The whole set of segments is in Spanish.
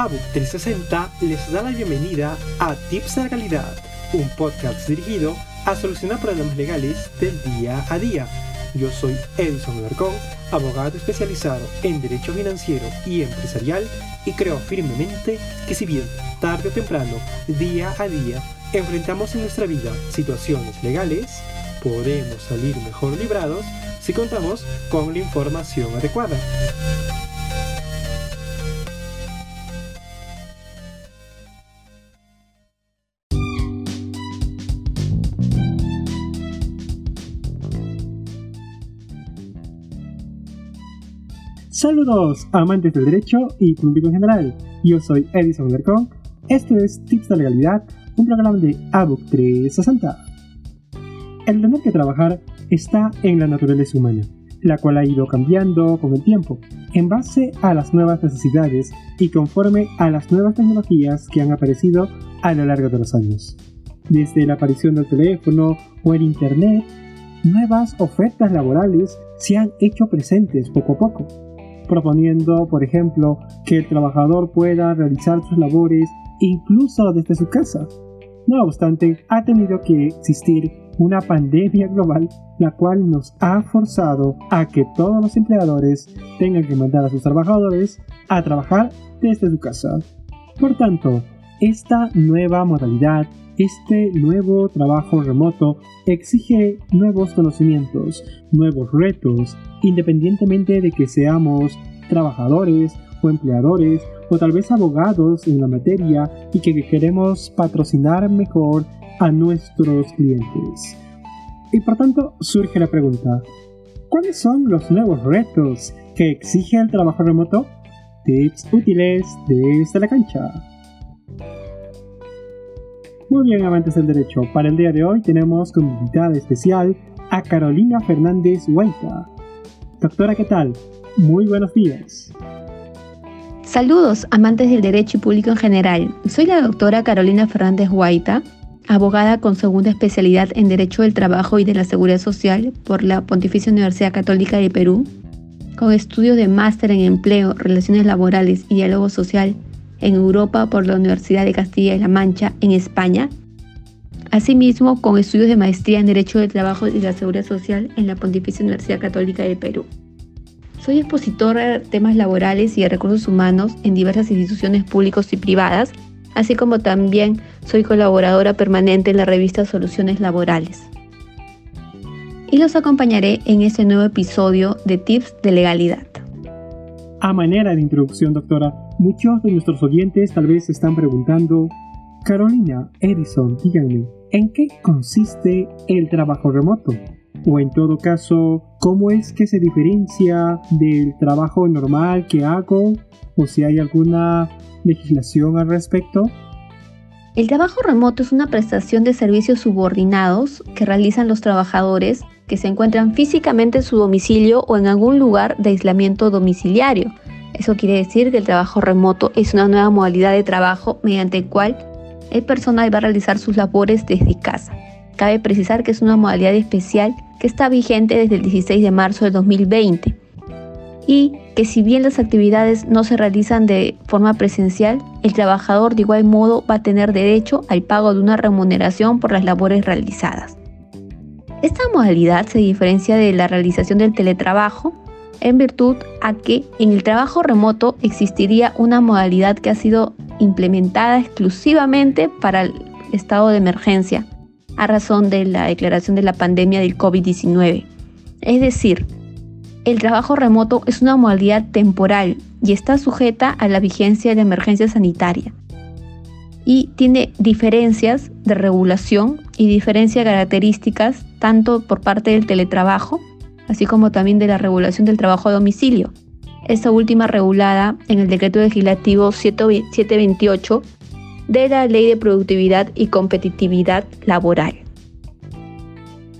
ABUC 360 les da la bienvenida a Tips de Legalidad, un podcast dirigido a solucionar problemas legales del día a día. Yo soy Edison Alarcón, abogado especializado en Derecho Financiero y Empresarial y creo firmemente que si bien tarde o temprano, día a día, enfrentamos en nuestra vida situaciones legales, podemos salir mejor librados si contamos con la información adecuada. Saludos, amantes del derecho y público en general. Yo soy Edison Lercón. Esto es Tips de Legalidad, un programa de ABUC 360. El tener que trabajar está en la naturaleza humana, la cual ha ido cambiando con el tiempo, en base a las nuevas necesidades y conforme a las nuevas tecnologías que han aparecido a lo largo de los años. Desde la aparición del teléfono o el Internet, nuevas ofertas laborales se han hecho presentes poco a poco proponiendo, por ejemplo, que el trabajador pueda realizar sus labores incluso desde su casa. No obstante, ha tenido que existir una pandemia global, la cual nos ha forzado a que todos los empleadores tengan que mandar a sus trabajadores a trabajar desde su casa. Por tanto, esta nueva modalidad, este nuevo trabajo remoto exige nuevos conocimientos, nuevos retos, independientemente de que seamos trabajadores o empleadores o tal vez abogados en la materia y que queremos patrocinar mejor a nuestros clientes. Y por tanto surge la pregunta, ¿cuáles son los nuevos retos que exige el trabajo remoto? Tips útiles desde la cancha. Muy bien, amantes del derecho, para el día de hoy tenemos como invitada especial a Carolina Fernández Huayta. Doctora, ¿qué tal? Muy buenos días. Saludos, amantes del derecho y público en general. Soy la doctora Carolina Fernández Guaita, abogada con segunda especialidad en Derecho del Trabajo y de la Seguridad Social por la Pontificia Universidad Católica de Perú, con estudios de máster en empleo, relaciones laborales y diálogo social en Europa por la Universidad de Castilla y La Mancha en España. Asimismo, con estudios de maestría en Derecho del Trabajo y la Seguridad Social en la Pontificia Universidad Católica de Perú. Soy expositora de temas laborales y de recursos humanos en diversas instituciones públicas y privadas, así como también soy colaboradora permanente en la revista Soluciones Laborales. Y los acompañaré en este nuevo episodio de Tips de Legalidad. A manera de introducción, doctora, muchos de nuestros oyentes tal vez se están preguntando, Carolina, Edison, díganme, ¿en qué consiste el trabajo remoto? O en todo caso, ¿cómo es que se diferencia del trabajo normal que hago? ¿O si hay alguna legislación al respecto? El trabajo remoto es una prestación de servicios subordinados que realizan los trabajadores que se encuentran físicamente en su domicilio o en algún lugar de aislamiento domiciliario. Eso quiere decir que el trabajo remoto es una nueva modalidad de trabajo mediante el cual el personal va a realizar sus labores desde casa. Cabe precisar que es una modalidad especial que está vigente desde el 16 de marzo de 2020 y que si bien las actividades no se realizan de forma presencial, el trabajador de igual modo va a tener derecho al pago de una remuneración por las labores realizadas. Esta modalidad se diferencia de la realización del teletrabajo en virtud a que en el trabajo remoto existiría una modalidad que ha sido implementada exclusivamente para el estado de emergencia a razón de la declaración de la pandemia del COVID-19. Es decir, el trabajo remoto es una modalidad temporal y está sujeta a la vigencia de emergencia sanitaria. Y tiene diferencias de regulación y diferencias características tanto por parte del teletrabajo, así como también de la regulación del trabajo a domicilio. Esta última regulada en el decreto legislativo 728 de la Ley de Productividad y Competitividad Laboral.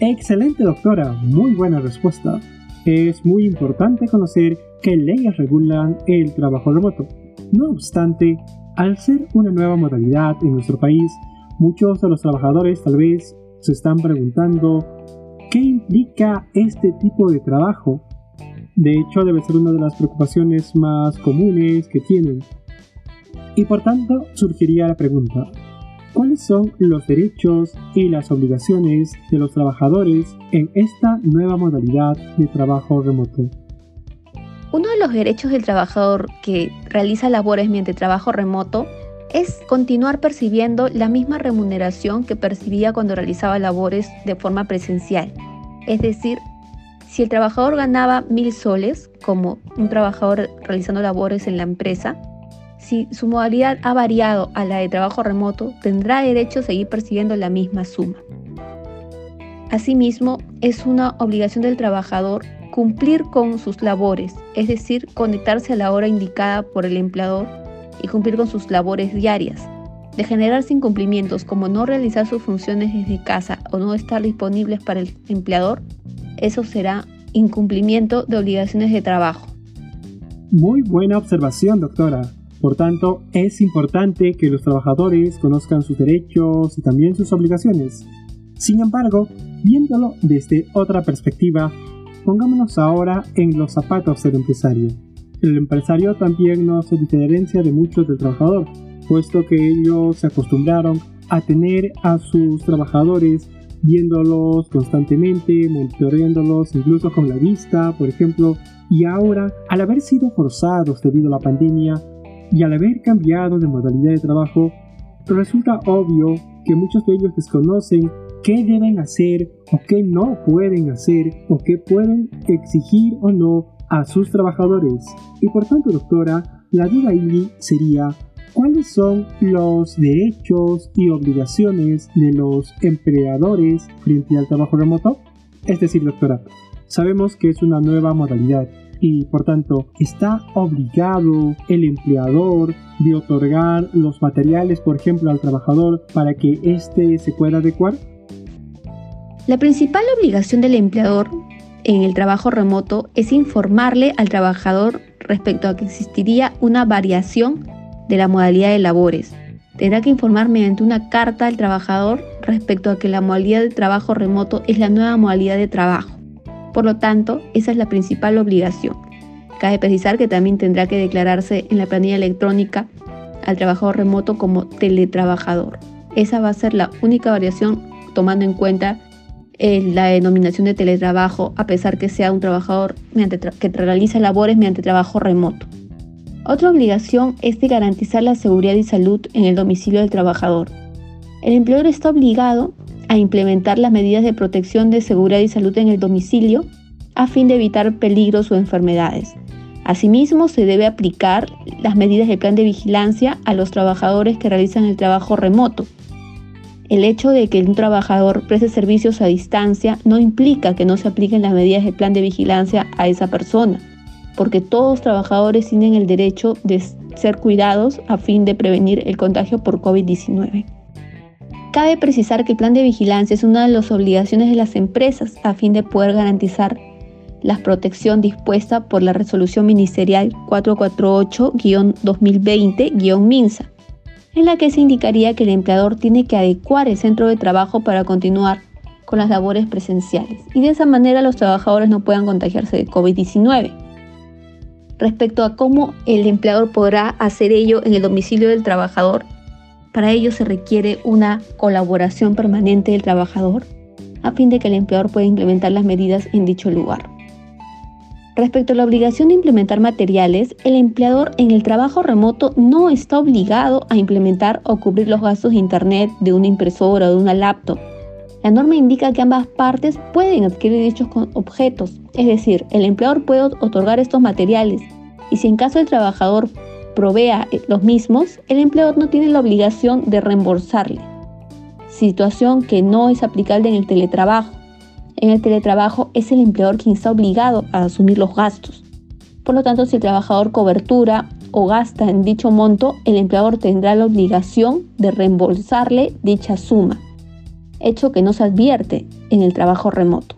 Excelente doctora, muy buena respuesta. Es muy importante conocer qué leyes regulan el trabajo remoto. No obstante, al ser una nueva modalidad en nuestro país, muchos de los trabajadores tal vez se están preguntando qué implica este tipo de trabajo. De hecho, debe ser una de las preocupaciones más comunes que tienen Y por tanto surgiría la pregunta, ¿cuáles son los derechos y las obligaciones de los trabajadores en esta nueva modalidad de trabajo remoto? Uno de los derechos del trabajador que realiza labores mediante trabajo remoto es continuar percibiendo la misma remuneración que percibía cuando realizaba labores de forma presencial. Es decir, si el trabajador ganaba mil soles, como un trabajador realizando labores en la empresa, si su modalidad ha variado a la de trabajo remoto, tendrá derecho a seguir percibiendo la misma suma. Asimismo, es una obligación del trabajador cumplir con sus labores, es decir, conectarse a la hora indicada por el empleador y cumplir con sus labores diarias. De generarse incumplimientos como no realizar sus funciones desde casa o no estar disponibles para el empleador, eso será incumplimiento de obligaciones de trabajo. Muy buena observación, doctora. Por tanto, es importante que los trabajadores conozcan sus derechos y también sus obligaciones. Sin embargo, viéndolo desde otra perspectiva, pongámonos ahora en los zapatos del empresario. El empresario también no se diferencia de muchos del trabajador, puesto que ellos se acostumbraron a tener a sus trabajadores viéndolos constantemente, monitoreándolos incluso con la vista, por ejemplo, y ahora, al haber sido forzados debido a la pandemia y al haber cambiado de modalidad de trabajo, resulta obvio que muchos de ellos desconocen qué deben hacer o qué no pueden hacer o qué pueden exigir o no a sus trabajadores. Y por tanto, doctora, la duda ahí sería ¿Cuáles son los derechos y obligaciones de los empleadores frente al trabajo remoto? Es decir, doctora, sabemos que es una nueva modalidad y por tanto está obligado el empleador de otorgar los materiales, por ejemplo, al trabajador para que éste se pueda adecuar? La principal obligación del empleador en el trabajo remoto es informarle al trabajador respecto a que existiría una variación de la modalidad de labores. Tendrá que informar mediante una carta al trabajador respecto a que la modalidad de trabajo remoto es la nueva modalidad de trabajo. Por lo tanto, esa es la principal obligación. Cabe precisar que también tendrá que declararse en la planilla electrónica al trabajador remoto como teletrabajador. Esa va a ser la única variación tomando en cuenta eh, la denominación de teletrabajo a pesar que sea un trabajador que realiza labores mediante trabajo remoto. Otra obligación es de garantizar la seguridad y salud en el domicilio del trabajador. El empleador está obligado a implementar las medidas de protección de seguridad y salud en el domicilio a fin de evitar peligros o enfermedades. Asimismo, se debe aplicar las medidas del plan de vigilancia a los trabajadores que realizan el trabajo remoto. El hecho de que un trabajador preste servicios a distancia no implica que no se apliquen las medidas del plan de vigilancia a esa persona porque todos los trabajadores tienen el derecho de ser cuidados a fin de prevenir el contagio por COVID-19. Cabe precisar que el plan de vigilancia es una de las obligaciones de las empresas a fin de poder garantizar la protección dispuesta por la resolución ministerial 448-2020-MINSA, en la que se indicaría que el empleador tiene que adecuar el centro de trabajo para continuar con las labores presenciales y de esa manera los trabajadores no puedan contagiarse de COVID-19 respecto a cómo el empleador podrá hacer ello en el domicilio del trabajador. Para ello se requiere una colaboración permanente del trabajador a fin de que el empleador pueda implementar las medidas en dicho lugar. Respecto a la obligación de implementar materiales, el empleador en el trabajo remoto no está obligado a implementar o cubrir los gastos de Internet de una impresora o de una laptop. La norma indica que ambas partes pueden adquirir dichos objetos, es decir, el empleador puede otorgar estos materiales y si en caso el trabajador provea eh, los mismos, el empleador no tiene la obligación de reembolsarle. Situación que no es aplicable en el teletrabajo. En el teletrabajo es el empleador quien está obligado a asumir los gastos. Por lo tanto, si el trabajador cobertura o gasta en dicho monto, el empleador tendrá la obligación de reembolsarle dicha suma hecho que no se advierte en el trabajo remoto.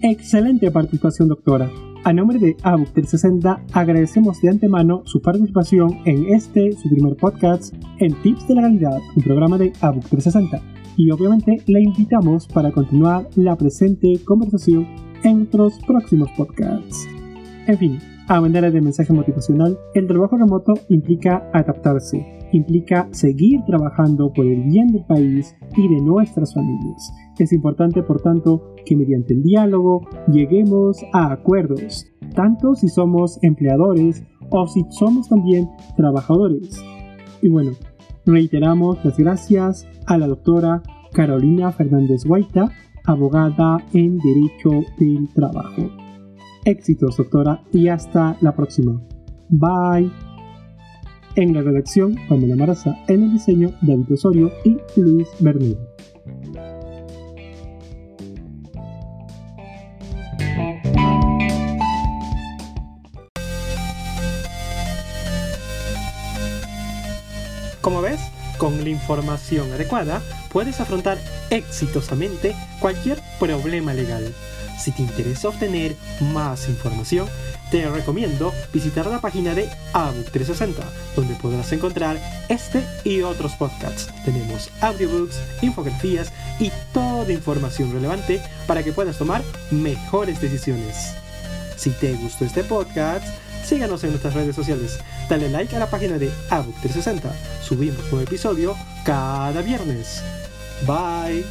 Excelente participación, doctora. A nombre de ABUC 360 agradecemos de antemano su participación en este, su primer podcast en Tips de Legalidad, un programa de ABUC 360. Y obviamente la invitamos para continuar la presente conversación en otros próximos podcasts. En fin, A manera de mensaje motivacional, el trabajo remoto implica adaptarse, implica seguir trabajando por el bien del país y de nuestras familias. Es importante, por tanto, que mediante el diálogo lleguemos a acuerdos, tanto si somos empleadores o si somos también trabajadores. Y bueno, reiteramos las gracias a la doctora Carolina Fernández Guaita, abogada en Derecho del Trabajo. Éxitos, doctora, y hasta la próxima. Bye. En la redacción, Pamela Maraza, en el diseño, David Osorio y Luis Bermúdez. Información adecuada puedes afrontar exitosamente cualquier problema legal. Si te interesa obtener más información, te recomiendo visitar la página de ABUC 360, donde podrás encontrar este y otros podcasts. Tenemos audiobooks, infografías y toda información relevante para que puedas tomar mejores decisiones. Si te gustó este podcast, síganos en nuestras redes sociales. Dale like a la página de ABUC 360. Subimos un episodio cada viernes. Bye.